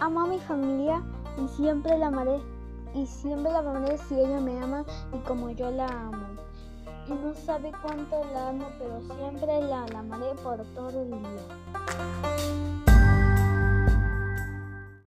amo a mi familia y siempre la amaré. Y siempre la amaré si ella me ama y como yo la amo. Y no sabe cuánto la amo, pero siempre la, la amaré por todo el día.